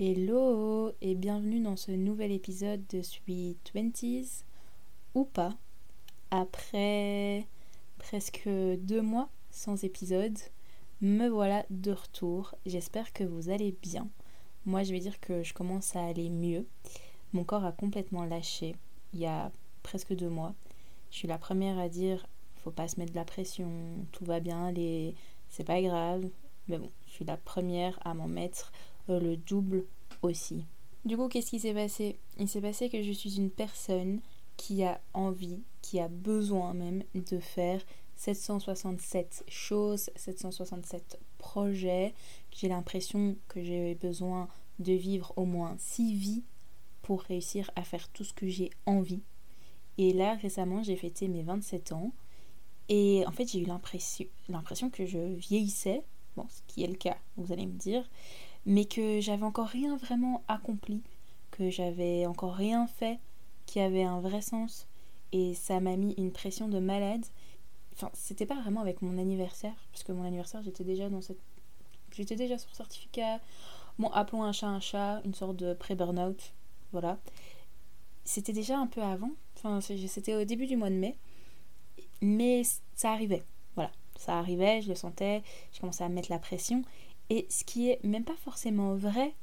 Hello et bienvenue dans ce nouvel épisode de Sweet Twenties ou pas. Après presque deux mois sans épisode, me voilà de retour. J'espère que vous allez bien. Moi je vais dire que je commence à aller mieux. Mon corps a complètement lâché il y a presque deux mois. Je suis la première à dire faut pas se mettre de la pression, tout va bien c'est pas grave. Mais bon, je suis la première à m'en mettre le double aussi. Du coup, qu'est-ce qui s'est passé? Il s'est passé que je suis une personne qui a envie, qui a besoin même de faire 767 choses, 767 projets. J'ai l'impression que j'ai besoin de vivre au moins 6 vies pour réussir à faire tout ce que j'ai envie. Et là, récemment, j'ai fêté mes 27 ans. Et en fait, j'ai eu l'impression que je vieillissais bon, ce qui est le cas, vous allez me dire, mais que j'avais encore rien vraiment accompli, que j'avais encore rien fait qui avait un vrai sens, et ça m'a mis une pression de malade. Enfin, c'était pas vraiment avec mon anniversaire, parce que mon anniversaire, j'étais déjà dans cette. J'étais déjà sur certificat. Bon, appelons un chat un chat, une sorte de pré-burnout, voilà. C'était déjà un peu avant, enfin, c'était au début du mois de mai, mais ça arrivait, voilà ça arrivait, je le sentais, je commençais à mettre la pression. Et ce qui est même pas forcément vrai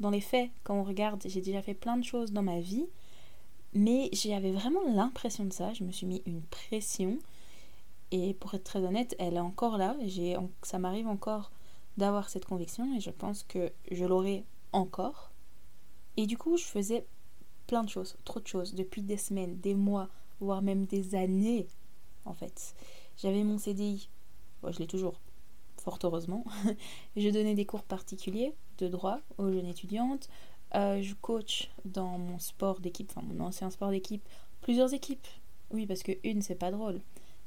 dans les faits, quand on regarde, j'ai déjà fait plein de choses dans ma vie, mais j'avais vraiment l'impression de ça, je me suis mis une pression. Et pour être très honnête, elle est encore là, j'ai, ça m'arrive encore d'avoir cette conviction et je pense que je l'aurai encore. Et du coup, je faisais plein de choses, trop de choses, depuis des semaines, des mois, voire même des années, en fait. J'avais mon CDI, je l'ai toujours, fort heureusement. je donnais des cours particuliers de droit aux jeunes étudiantes. Euh, je coach dans mon sport d'équipe, enfin mon ancien sport d'équipe, plusieurs équipes. Oui, parce que une, c'est pas drôle.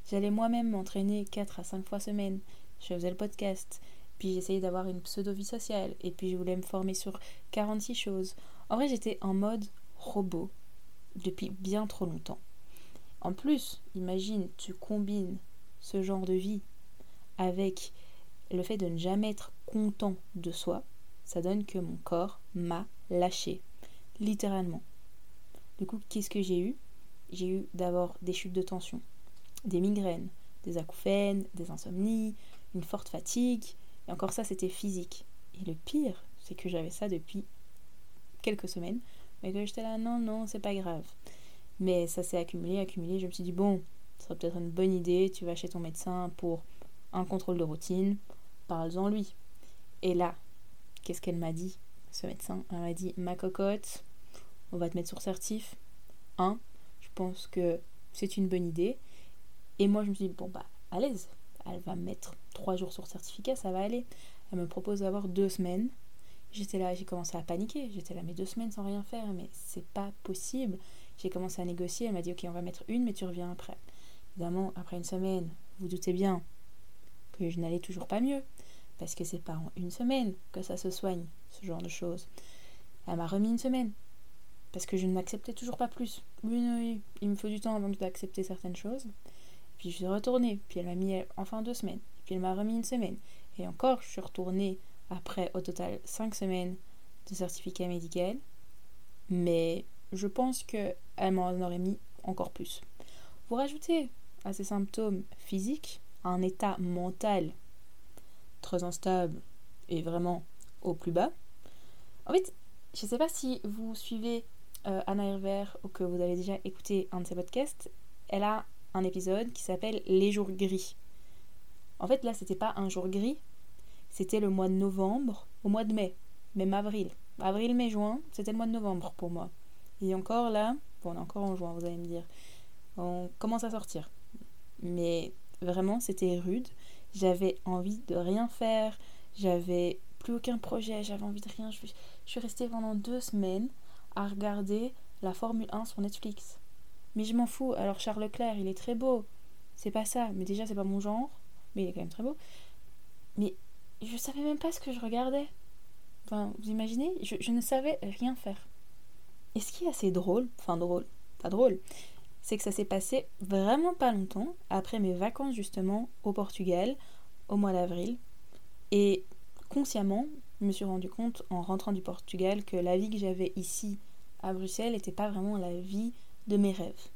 J'allais moi-même m'entraîner 4 à 5 fois semaine. Je faisais le podcast. Puis j'essayais d'avoir une pseudo-vie sociale. Et puis je voulais me former sur 46 choses. En vrai, j'étais en mode robot depuis bien trop longtemps. En plus, imagine, tu combines ce genre de vie avec le fait de ne jamais être content de soi, ça donne que mon corps m'a lâché, littéralement. Du coup, qu'est-ce que j'ai eu? J'ai eu d'abord des chutes de tension, des migraines, des acouphènes, des insomnies, une forte fatigue, et encore ça c'était physique. Et le pire, c'est que j'avais ça depuis quelques semaines, mais que j'étais là, non, non, c'est pas grave. Mais ça s'est accumulé, accumulé, je me suis dit, bon, ce serait peut-être une bonne idée, tu vas chez ton médecin pour un contrôle de routine, parle-en lui. Et là, qu'est-ce qu'elle m'a dit, ce médecin Elle m'a dit, ma cocotte, on va te mettre sur certif. Un, je pense que c'est une bonne idée. Et moi, je me suis dit, bon, bah, à l'aise. Elle va me mettre trois jours sur certificat, ça va aller. Elle me propose d'avoir deux semaines. J'étais là, j'ai commencé à paniquer. J'étais là, mais deux semaines sans rien faire, mais c'est pas possible. J'ai commencé à négocier. Elle m'a dit, ok, on va mettre une, mais tu reviens après. Évidemment, après une semaine, vous doutez bien que je n'allais toujours pas mieux. Parce que c'est pas en une semaine que ça se soigne, ce genre de choses. Elle m'a remis une semaine. Parce que je n'acceptais toujours pas plus. Oui, oui, il me faut du temps avant d'accepter certaines choses. Puis je suis retournée. Puis elle m'a mis enfin deux semaines. Puis elle m'a remis une semaine. Et encore, je suis retournée après au total cinq semaines de certificat médical. Mais je pense qu'elle m'en aurait mis encore plus. Vous rajoutez à ces symptômes physiques un état mental très instable et vraiment au plus bas. En fait, je ne sais pas si vous suivez euh, Anna Herver ou que vous avez déjà écouté un de ses podcasts. Elle a un épisode qui s'appelle Les jours gris. En fait, là, c'était pas un jour gris, c'était le mois de novembre au mois de mai, même avril. Avril, mai, juin, c'était le mois de novembre pour moi. Et encore là, bon, on est encore en juin, vous allez me dire. On commence à sortir. Mais vraiment, c'était rude. J'avais envie de rien faire. J'avais plus aucun projet. J'avais envie de rien. Je, suis restée pendant deux semaines à regarder la Formule 1 sur Netflix. Mais je m'en fous. Alors Charles Leclerc, il est très beau. C'est pas ça. Mais déjà, c'est pas mon genre. Mais il est quand même très beau. Mais je savais même pas ce que je regardais. Enfin, vous imaginez je, je ne savais rien faire. Et ce qui est assez drôle, enfin drôle, pas drôle, c'est que ça s'est passé vraiment pas longtemps après mes vacances justement au Portugal au mois d'avril. Et consciemment, je me suis rendu compte en rentrant du Portugal que la vie que j'avais ici à Bruxelles n'était pas vraiment la vie de mes rêves.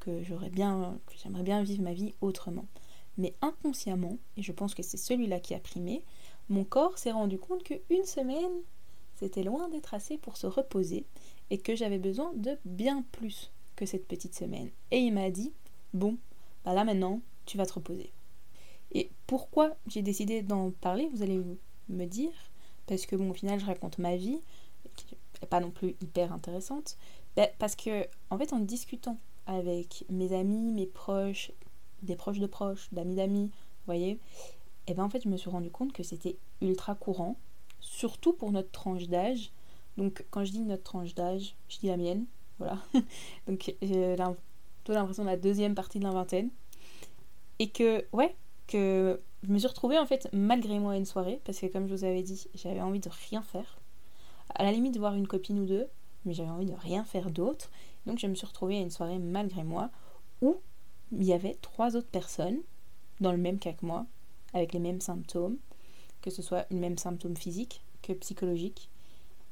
Que j'aurais bien, j'aimerais bien vivre ma vie autrement. Mais inconsciemment, et je pense que c'est celui-là qui a primé, mon corps s'est rendu compte qu'une semaine, c'était loin d'être assez pour se reposer et que j'avais besoin de bien plus que cette petite semaine. Et il m'a dit, bon, bah là maintenant, tu vas te reposer. Et pourquoi j'ai décidé d'en parler, vous allez me dire, parce que bon, au final, je raconte ma vie, qui n'est pas non plus hyper intéressante, bah, parce que, en fait, en discutant avec mes amis, mes proches, des proches de proches, d'amis d'amis, vous voyez, et eh ben en fait, je me suis rendu compte que c'était ultra courant, surtout pour notre tranche d'âge. Donc, quand je dis notre tranche d'âge, je dis la mienne, voilà. Donc, j'ai l'impression de la deuxième partie de la vingtaine. Et que, ouais, que je me suis retrouvée en fait malgré moi à une soirée, parce que comme je vous avais dit, j'avais envie de rien faire. À la limite de voir une copine ou deux, mais j'avais envie de rien faire d'autre. Donc je me suis retrouvée à une soirée malgré moi où il y avait trois autres personnes dans le même cas que moi, avec les mêmes symptômes, que ce soit le même symptôme physique que psychologique.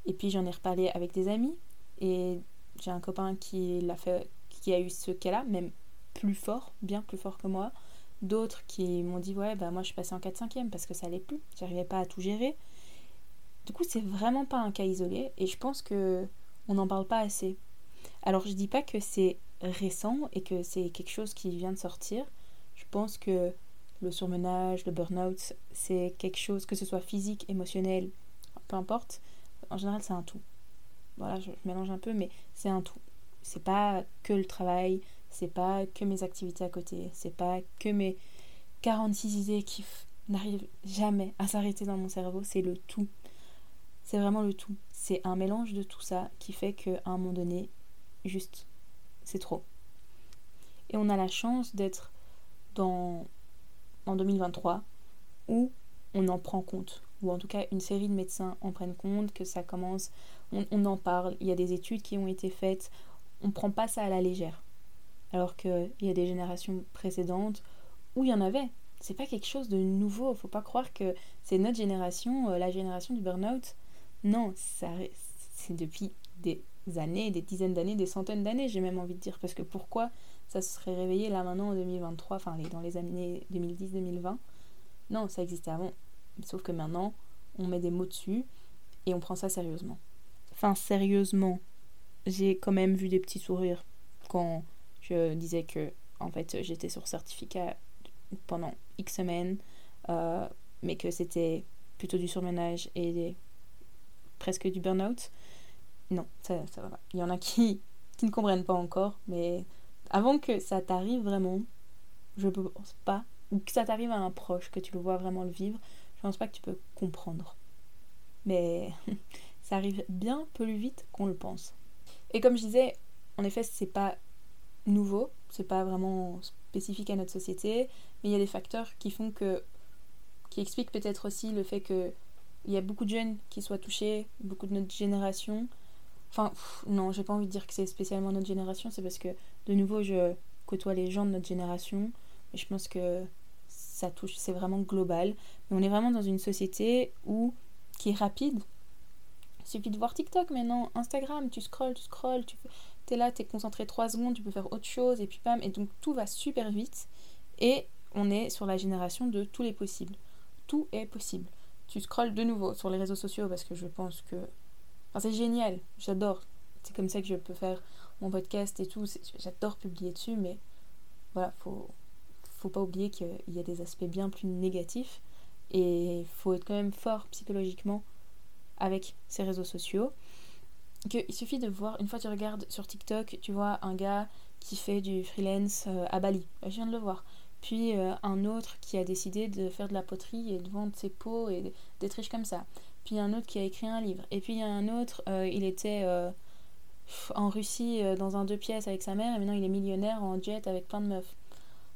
Et puis j'en ai reparlé avec des amis et j'ai un copain qui l'a fait, qui a eu ce cas-là, même plus fort, bien plus fort que moi. D'autres qui m'ont dit ouais bah moi je suis passée en 4-5e parce que ça allait plus, j'arrivais pas à tout gérer. Du coup c'est vraiment pas un cas isolé et je pense que on n'en parle pas assez. Alors je dis pas que c'est récent et que c'est quelque chose qui vient de sortir. Je pense que le surmenage, le burn-out, c'est quelque chose, que ce soit physique, émotionnel, peu importe. En général, c'est un tout. Voilà, je, mélange un peu, mais c'est un tout. C'est pas que le travail, c'est pas que mes activités à côté, c'est pas que mes 46 idées qui n'arrivent jamais à s'arrêter dans mon cerveau, c'est le tout. C'est vraiment le tout. C'est un mélange de tout ça qui fait qu'à un moment donné, juste, c'est trop. Et on a la chance d'être dans en 2023 où on en prend compte, ou en tout cas une série de médecins en prennent compte, que ça commence, on, en parle, il y a des études qui ont été faites, on ne prend pas ça à la légère. Alors qu'il y a des générations précédentes où il y en avait. C'est pas quelque chose de nouveau, faut pas croire que c'est notre génération, euh, la génération du burn-out. Non, c'est depuis des années, des dizaines d'années, des centaines d'années, j'ai même envie de dire. Parce que pourquoi ça se serait réveillé là maintenant en 2023, enfin dans les années 2010-2020 Non, ça existait avant. Sauf que maintenant, on met des mots dessus et on prend ça sérieusement. Enfin, sérieusement, j'ai quand même vu des petits sourires quand je disais que en fait j'étais sur certificat pendant X semaines, euh, mais que c'était plutôt du surmenage et presque du burn-out. Non, ça, va. Il y en a qui, qui ne comprennent pas encore, mais avant que ça t'arrive vraiment, je pense pas, ou que ça t'arrive à un proche, que tu le vois vraiment le vivre, je pense pas que tu peux comprendre. Mais ça arrive bien plus vite qu'on le pense. Et comme je disais, en effet, c'est pas nouveau, c'est pas vraiment spécifique à notre société, mais il y a des facteurs qui font que. qui expliquent peut-être aussi le fait que il y a beaucoup de jeunes qui soient touchés, beaucoup de notre génération. Enfin, non, j'ai pas envie de dire que c'est spécialement notre génération, c'est parce que, de nouveau, je côtoie les gens de notre génération, et je pense que ça touche, c'est vraiment global. Mais on est vraiment dans une société où, qui est rapide. Il suffit de voir TikTok maintenant, Instagram, tu scrolls, tu scrolls, tu es là, tu es concentré 3 secondes, tu peux faire autre chose, et puis bam, et donc tout va super vite. Et on est sur la génération de tous les possibles. Tout est possible tu scrolles de nouveau sur les réseaux sociaux parce que je pense que. Enfin, c'est génial, j'adore. C'est comme ça que je peux faire mon podcast et tout. J'adore publier dessus, mais voilà, faut, faut pas oublier qu'il y a des aspects bien plus négatifs et il faut être quand même fort psychologiquement avec ces réseaux sociaux. il suffit de voir, une fois tu regardes sur TikTok, tu vois un gars qui fait du freelance euh, à Bali. Je viens de le voir puis euh, un autre qui a décidé de faire de la poterie et de vendre ses pots et d'être riche comme ça. Puis un autre qui a écrit un livre. Et puis il y a un autre, euh, il était en Russie dans un deux pièces avec sa mère et maintenant il est millionnaire en jet avec plein de meufs.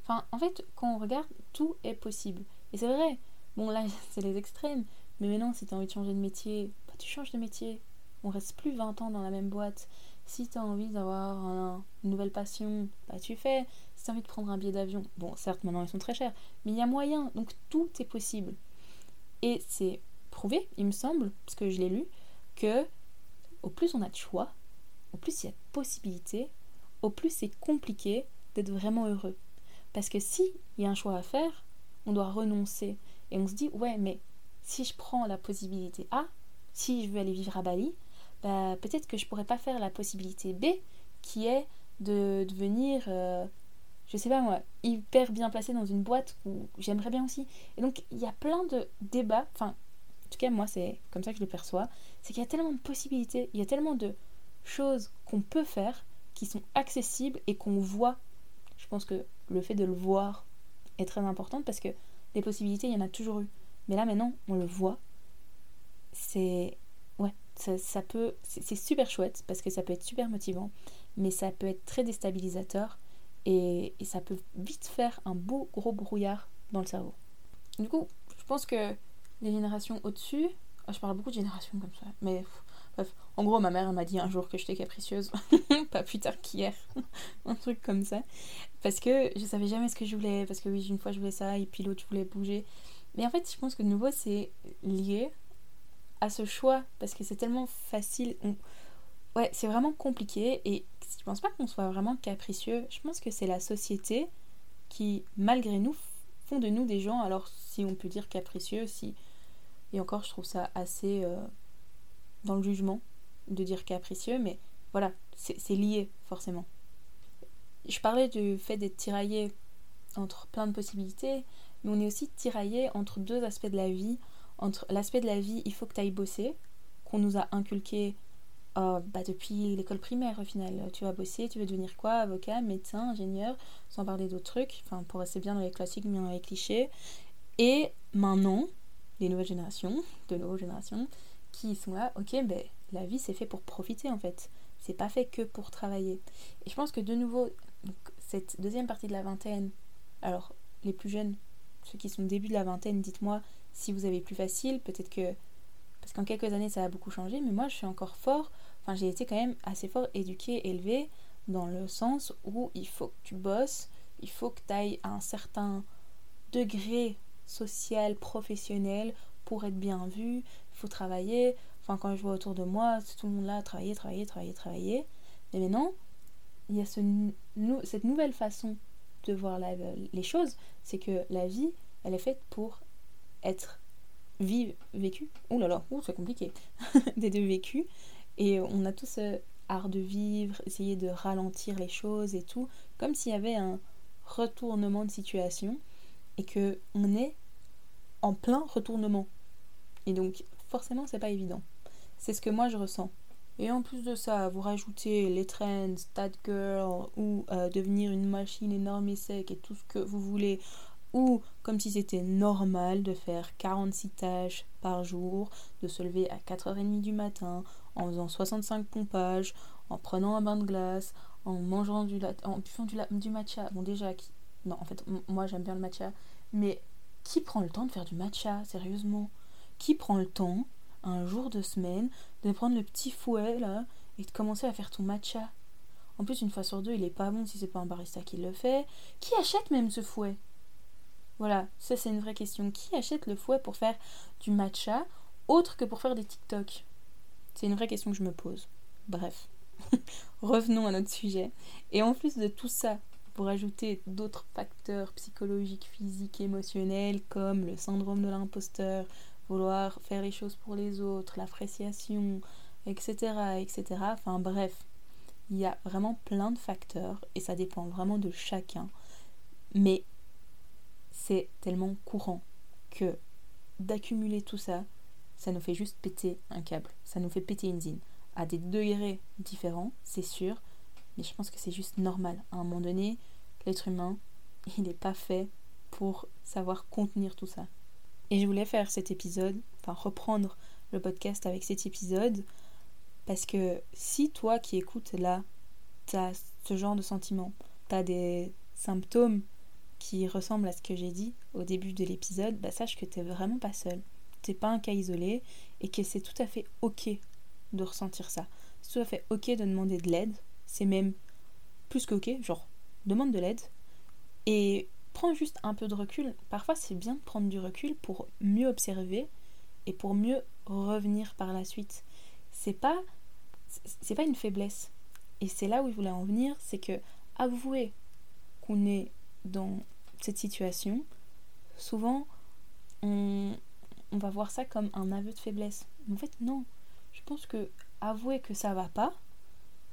Enfin, en fait, quand on regarde, tout est possible. Et c'est vrai. Bon, là, c'est les extrêmes. Mais maintenant, si tu as envie de changer de métier, bah, tu changes de métier. On reste plus 20 ans dans la même boîte. Si tu as envie d'avoir une nouvelle passion, bah, tu fais si envie de prendre un billet d'avion, bon, certes, maintenant ils sont très chers, mais il y a moyen, donc tout est possible. Et c'est prouvé, il me semble, parce que je l'ai lu, que au plus on a de choix, au plus il y a de possibilités, au plus c'est compliqué d'être vraiment heureux. Parce que si il y a un choix à faire, on doit renoncer. Et on se dit, ouais, mais si je prends la possibilité A, si je veux aller vivre à Bali, bah, peut-être que je pourrais pas faire la possibilité B, qui est de devenir, euh, je sais pas moi, hyper bien placé dans une boîte où j'aimerais bien aussi. Et donc, il y a plein de débats, enfin, en tout cas, moi, c'est comme ça que je le perçois, c'est qu'il y a tellement de possibilités, il y a tellement de choses qu'on peut faire qui sont accessibles et qu'on voit. Je pense que le fait de le voir est très important parce que les possibilités, il y en a toujours eu. Mais là, maintenant, on le voit. C'est. Ouais, ça, peut. C'est super chouette parce que ça peut être super motivant, mais ça peut être très déstabilisateur et, ça peut vite faire un beau gros brouillard dans le cerveau. Du coup, je pense que les générations au-dessus. Oh, je parle beaucoup de générations comme ça, mais En gros, ma mère m'a dit un jour que j'étais capricieuse, pas plus tard qu'hier, un truc comme ça, parce que je savais jamais ce que je voulais, parce que oui, une fois je voulais ça et puis l'autre je voulais bouger. Mais en fait, je pense que de nouveau, c'est lié à ce choix, parce que c'est tellement facile. Ouais, c'est vraiment compliqué et je pense pas qu'on soit vraiment capricieux. Je pense que c'est la société qui, malgré nous, font de nous des gens, alors si on peut dire capricieux, si. Et encore, je trouve ça assez euh, dans le jugement de dire capricieux, mais voilà, c'est lié forcément. Je parlais du fait d'être tiraillé entre plein de possibilités, mais on est aussi tiraillé entre deux aspects de la vie. Entre l'aspect de la vie, il faut que tu ailles bosser, qu'on nous a inculqué euh, bah, depuis l'école primaire au final. Tu vas bosser, tu veux devenir quoi? Avocat, médecin, ingénieur, sans parler d'autres trucs, enfin pour rester bien dans les classiques, bien dans les clichés. Et maintenant, les nouvelles générations, de nouvelles générations, qui sont là, ok, ben la vie c'est fait pour profiter en fait. C'est pas fait que pour travailler. Et je pense que de nouveau, cette deuxième partie de la vingtaine, alors les plus jeunes, ceux qui sont au début de la vingtaine, dites-moi si vous avez plus facile, peut-être que. Parce qu'en quelques années ça a beaucoup changé, mais moi je suis encore fort, enfin j'ai été quand même assez fort éduqué, élevé, dans le sens où il faut que tu bosses, il faut que tu ailles à un certain degré social, professionnel pour être bien vu, faut travailler. Enfin, quand je vois autour de moi, tout le monde là, travailler, travailler, travailler, travailler. Mais maintenant, il y a ce, cette nouvelle façon de voir les choses, c'est que la vie, elle est faite pour être vive, vécue. Oh là là, c'est compliqué. des deux vécus. Et on a tous ce art de vivre, essayer de ralentir les choses et tout, comme s'il y avait un retournement de situation et que on est en plein retournement. Et donc forcément c'est pas évident. C'est ce que moi je ressens. Et en plus de ça, vous rajoutez les trends, stat girl ou euh, devenir une machine énorme et sec et tout ce que vous voulez, ou comme si c'était normal de faire 46 tâches par jour, de se lever à 4h30 du matin, en faisant 65 pompages, en prenant un bain de glace, en mangeant du en buvant du, du matcha. Bon déjà, qui... non en fait moi j'aime bien le matcha, mais qui prend le temps de faire du matcha, sérieusement? Qui prend le temps, un jour de semaine, de prendre le petit fouet là et de commencer à faire ton matcha En plus, une fois sur deux, il est pas bon si c'est pas un barista qui le fait. Qui achète même ce fouet? Voilà, ça c'est une vraie question. Qui achète le fouet pour faire du matcha autre que pour faire des TikTok? C'est une vraie question que je me pose. Bref. Revenons à notre sujet. Et en plus de tout ça, pour ajouter d'autres facteurs psychologiques, physiques, émotionnels comme le syndrome de l'imposteur, vouloir faire les choses pour les autres, l'appréciation, etc., etc. Enfin bref, il y a vraiment plein de facteurs et ça dépend vraiment de chacun. Mais c'est tellement courant que d'accumuler tout ça, ça nous fait juste péter un câble, ça nous fait péter une zine. À des degrés différents, c'est sûr, mais je pense que c'est juste normal. À un moment donné, l'être humain, il n'est pas fait pour savoir contenir tout ça. Et je voulais faire cet épisode, enfin reprendre le podcast avec cet épisode, parce que si toi qui écoutes là, tu as ce genre de sentiment, tu as des symptômes qui ressemblent à ce que j'ai dit au début de l'épisode, bah sache que tu vraiment pas seul. T'es pas un cas isolé et que c'est tout à fait ok de ressentir ça. C'est tout à fait ok de demander de l'aide c'est même plus que ok, genre demande de l'aide et prends juste un peu de recul. Parfois c'est bien de prendre du recul pour mieux observer et pour mieux revenir par la suite. C'est pas c'est pas une faiblesse. Et c'est là où je voulais en venir, c'est que avouer qu'on est dans cette situation, souvent on, va voir ça comme un aveu de faiblesse. En fait, non. Je pense que avouer que ça va pas,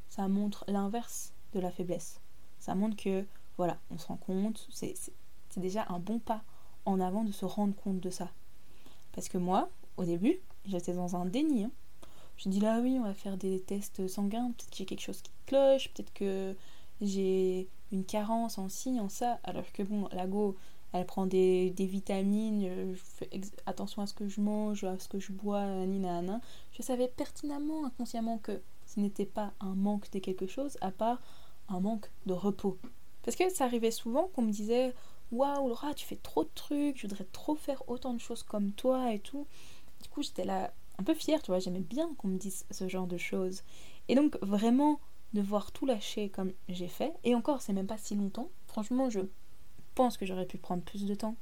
ça montre l'inverse de la faiblesse. Ça montre que, voilà, on se rend compte, c'est déjà un bon pas en avant de se rendre compte de ça. Parce que moi, au début, j'étais dans un déni. Hein. Je dis là, oui, on va faire des tests sanguins, peut-être y a quelque chose qui cloche, peut-être que j'ai une carence en ci, en ça, alors que bon, la go, elle prend des, vitamines, euh, je fais attention à ce que je mange, à ce que je bois, nina, Je savais pertinemment, inconsciemment, que ce n'était pas un manque de quelque chose, à part un manque de repos. Parce que ça arrivait souvent qu'on me disait Waouh, Laura, tu fais trop de trucs, je voudrais trop faire autant de choses comme toi et tout. Du coup, j'étais là un peu fière, tu vois, j'aimais bien qu'on me dise ce genre de choses. Et donc, vraiment, de voir tout lâcher comme j'ai fait, et encore, c'est même pas si longtemps. Franchement, je pense que j'aurais pu prendre plus de temps.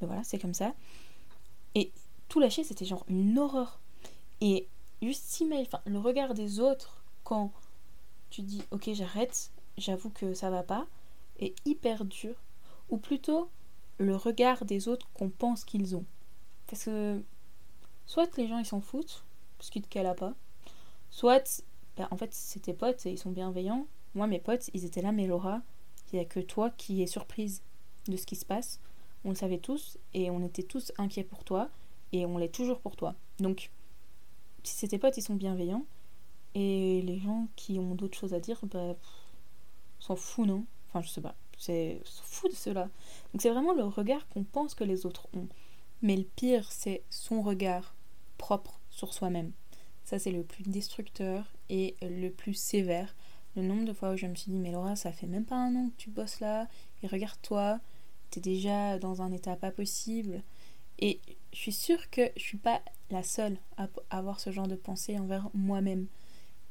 Mais voilà, c'est comme ça. Et tout lâcher, c'était genre une horreur. Et juste enfin, le regard des autres quand tu dis ok j'arrête, j'avoue que ça va pas, est hyper dur. Ou plutôt le regard des autres qu'on pense qu'ils ont. Parce que soit les gens ils s'en foutent, parce qu'ils te calent pas, soit ben, en fait c'est tes potes et ils sont bienveillants. Moi mes potes ils étaient là mais Laura, il n'y a que toi qui es surprise de ce qui se passe. On le savait tous et on était tous inquiets pour toi et on l'est toujours pour toi. Donc si c'est tes potes ils sont bienveillants et les gens qui ont d'autres choses à dire, bah, s'en fout, non? Enfin, je sais pas. C'est fou de cela. Donc c'est vraiment le regard qu'on pense que les autres ont. Mais le pire, c'est son regard propre sur soi-même. Ça, c'est le plus destructeur et le plus sévère. Le nombre de fois où je me suis dit, mais Laura, ça fait même pas un an que tu bosses là, et regarde-toi, t'es déjà dans un état pas possible. Et je suis sûre que je suis pas la seule à avoir ce genre de pensée envers moi-même.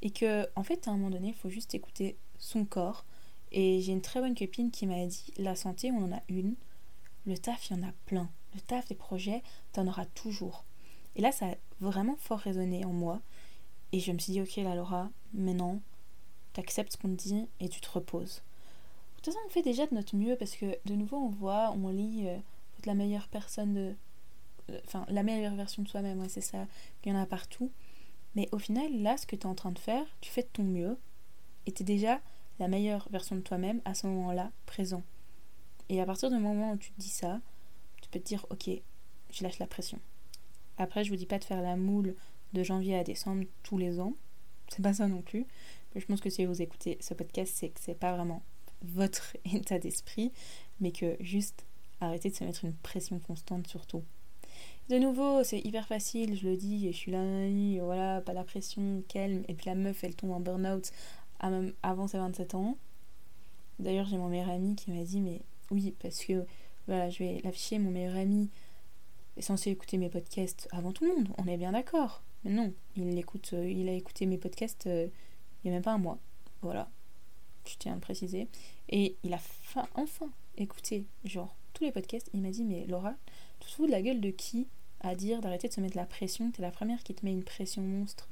Et que, en fait, à un moment donné, il faut juste écouter son corps. Et j'ai une très bonne copine qui m'a dit la santé, on en a une. Le taf, il y en a plein. Le taf, des projets, t'en auras toujours. Et là, ça a vraiment fort résonné en moi. Et je me suis dit, ok, la Laura, maintenant, t'acceptes ce qu'on te dit et tu te reposes. De toute façon, on fait déjà de notre mieux parce que, de nouveau, on voit, on lit euh, la meilleure personne de, enfin la meilleure version de soi-même, ouais, c'est ça, il y en a partout. Mais au final, là, ce que tu es en train de faire, tu fais de ton mieux et tu es déjà la meilleure version de toi-même à ce moment-là, présent. Et à partir du moment où tu te dis ça, tu peux te dire, ok, je lâche la pression. Après, je vous dis pas de faire la moule de janvier à décembre tous les ans. C'est pas ça non plus. Mais je pense que si vous écoutez ce podcast, c'est que c'est pas vraiment votre état d'esprit, mais que juste arrêtez de se mettre une pression constante sur tout. De nouveau, c'est hyper facile, je le dis, et je suis là, voilà, pas la pression, calme. Et puis la meuf, elle tombe en burn-out avant ses 27 ans. D'ailleurs, j'ai mon meilleur ami qui m'a dit, mais oui, parce que, voilà, je vais l'afficher, mon meilleur ami est censé écouter mes podcasts avant tout le monde, on est bien d'accord. Mais non, il écoute, euh, il a écouté mes podcasts euh, il n'y a même pas un mois. Voilà, je tiens à le préciser. Et il a enfin écouté, genre, tous les podcasts. Il m'a dit, mais Laura, tu te fous de la gueule de qui à dire d'arrêter de se mettre la pression? T'es la première qui te met une pression monstre.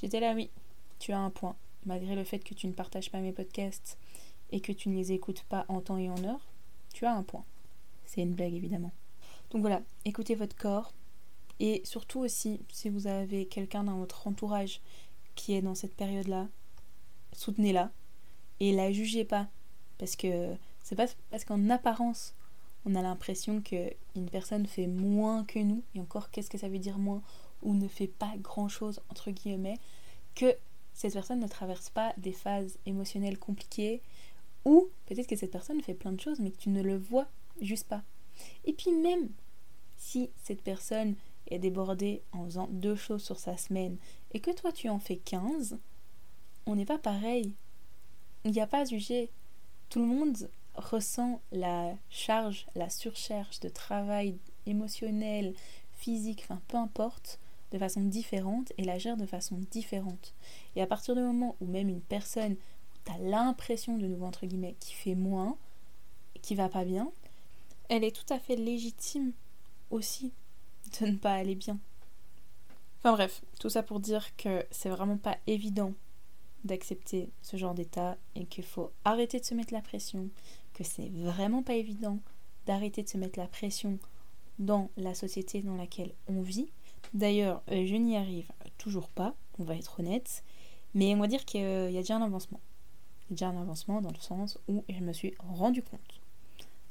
J'étais là, oui, tu as un point. Malgré le fait que tu ne partages pas mes podcasts et que tu ne les écoutes pas en temps et en heure, tu as un point. C'est une blague évidemment. Donc voilà, écoutez votre corps. Et surtout aussi, si vous avez quelqu'un dans votre entourage qui est dans cette période-là, soutenez-la et la jugez pas. Parce que c'est pas parce qu'en apparence on a l'impression qu'une personne fait moins que nous, et encore qu'est-ce que ça veut dire moins, ou ne fait pas grand-chose, entre guillemets, que cette personne ne traverse pas des phases émotionnelles compliquées, ou peut-être que cette personne fait plein de choses, mais que tu ne le vois juste pas. Et puis même si cette personne est débordée en faisant deux choses sur sa semaine, et que toi tu en fais 15, on n'est pas pareil. Il n'y a pas à juger. Tout le monde ressent la charge, la surcharge de travail émotionnel, physique, enfin peu importe, de façon différente et la gère de façon différente. Et à partir du moment où même une personne, tu l'impression, de nouveau entre guillemets, qui fait moins, qui va pas bien, elle est tout à fait légitime aussi de ne pas aller bien. Enfin bref, tout ça pour dire que c'est vraiment pas évident d'accepter ce genre d'état et qu'il faut arrêter de se mettre la pression, que c'est vraiment pas évident d'arrêter de se mettre la pression dans la société dans laquelle on vit. D'ailleurs, euh, je n'y arrive toujours pas, on va être honnête, mais on va dire qu'il y a déjà un avancement. Il y a déjà un avancement dans le sens où je me suis rendu compte.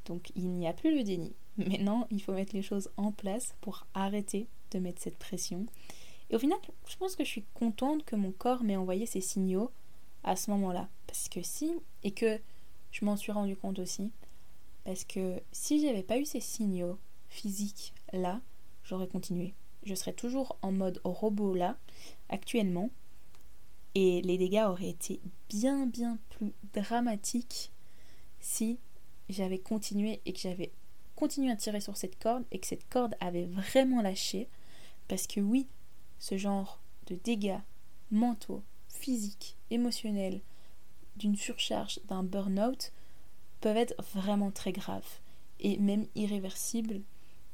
Donc il n'y a plus le déni. Maintenant, il faut mettre les choses en place pour arrêter de mettre cette pression. Et au final, je pense que je suis contente que mon corps m'ait envoyé ces signaux à ce moment-là. Parce que si, et que je m'en suis rendu compte aussi, parce que si j'avais pas eu ces signaux physiques là, j'aurais continué. Je serais toujours en mode robot là, actuellement. Et les dégâts auraient été bien, bien plus dramatiques si j'avais continué et que j'avais continué à tirer sur cette corde et que cette corde avait vraiment lâché. Parce que oui, ce genre de dégâts mentaux, physiques, émotionnels, d'une surcharge, d'un burn-out, peuvent être vraiment très graves et même irréversibles.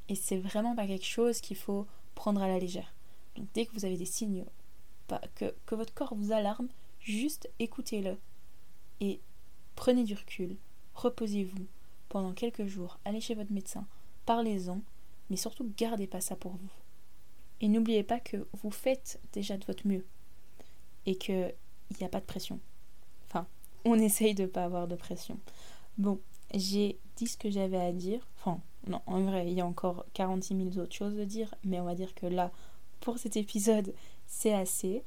Et c'est vraiment pas quelque chose qu'il faut prendre à la légère. Donc dès que vous avez des signes que, que votre corps vous alarme, juste écoutez-le et prenez du recul, reposez-vous pendant quelques jours, allez chez votre médecin, parlez-en, mais surtout gardez pas ça pour vous. Et n'oubliez pas que vous faites déjà de votre mieux et qu'il n'y a pas de pression. Enfin, on essaye de ne pas avoir de pression. Bon, j'ai dit ce que j'avais à dire. Non, en vrai, il y a encore 46 000 autres choses à dire, mais on va dire que là, pour cet épisode, c'est assez.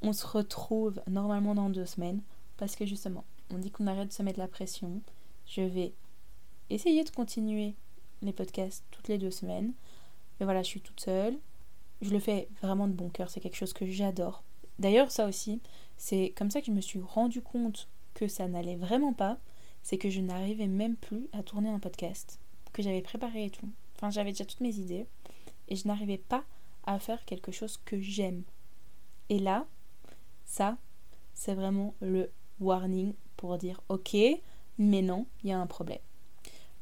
On se retrouve normalement dans deux semaines parce que justement, on dit qu'on arrête de se mettre la pression. Je vais essayer de continuer les podcasts toutes les deux semaines. Mais voilà, je suis toute seule. Je le fais vraiment de bon cœur, c'est quelque chose que j'adore. D'ailleurs, ça aussi, c'est comme ça que je me suis rendu compte que ça n'allait vraiment pas. C'est que je n'arrivais même plus à tourner un podcast j'avais préparé et tout. Enfin, j'avais déjà toutes mes idées et je n'arrivais pas à faire quelque chose que j'aime. Et là, ça, c'est vraiment le warning pour dire ok, mais non, il y a un problème.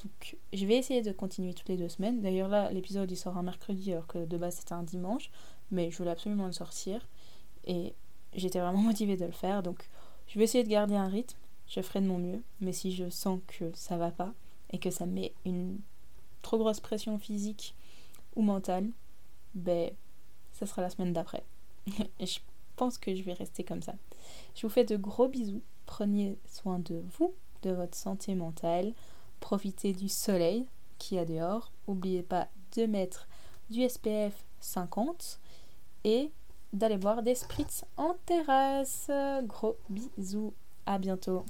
Donc, je vais essayer de continuer toutes les deux semaines. D'ailleurs, là, l'épisode il sort un mercredi alors que de base c'était un dimanche, mais je voulais absolument le sortir et j'étais vraiment motivée de le faire. Donc, je vais essayer de garder un rythme. Je ferai de mon mieux, mais si je sens que ça va pas et que ça met une trop grosse pression physique ou mentale, ben, ça sera la semaine d'après. je pense que je vais rester comme ça. Je vous fais de gros bisous. Prenez soin de vous, de votre santé mentale. Profitez du soleil qui a dehors. N'oubliez pas de mettre du SPF 50 et d'aller boire des spritz en terrasse. Gros bisous. À bientôt.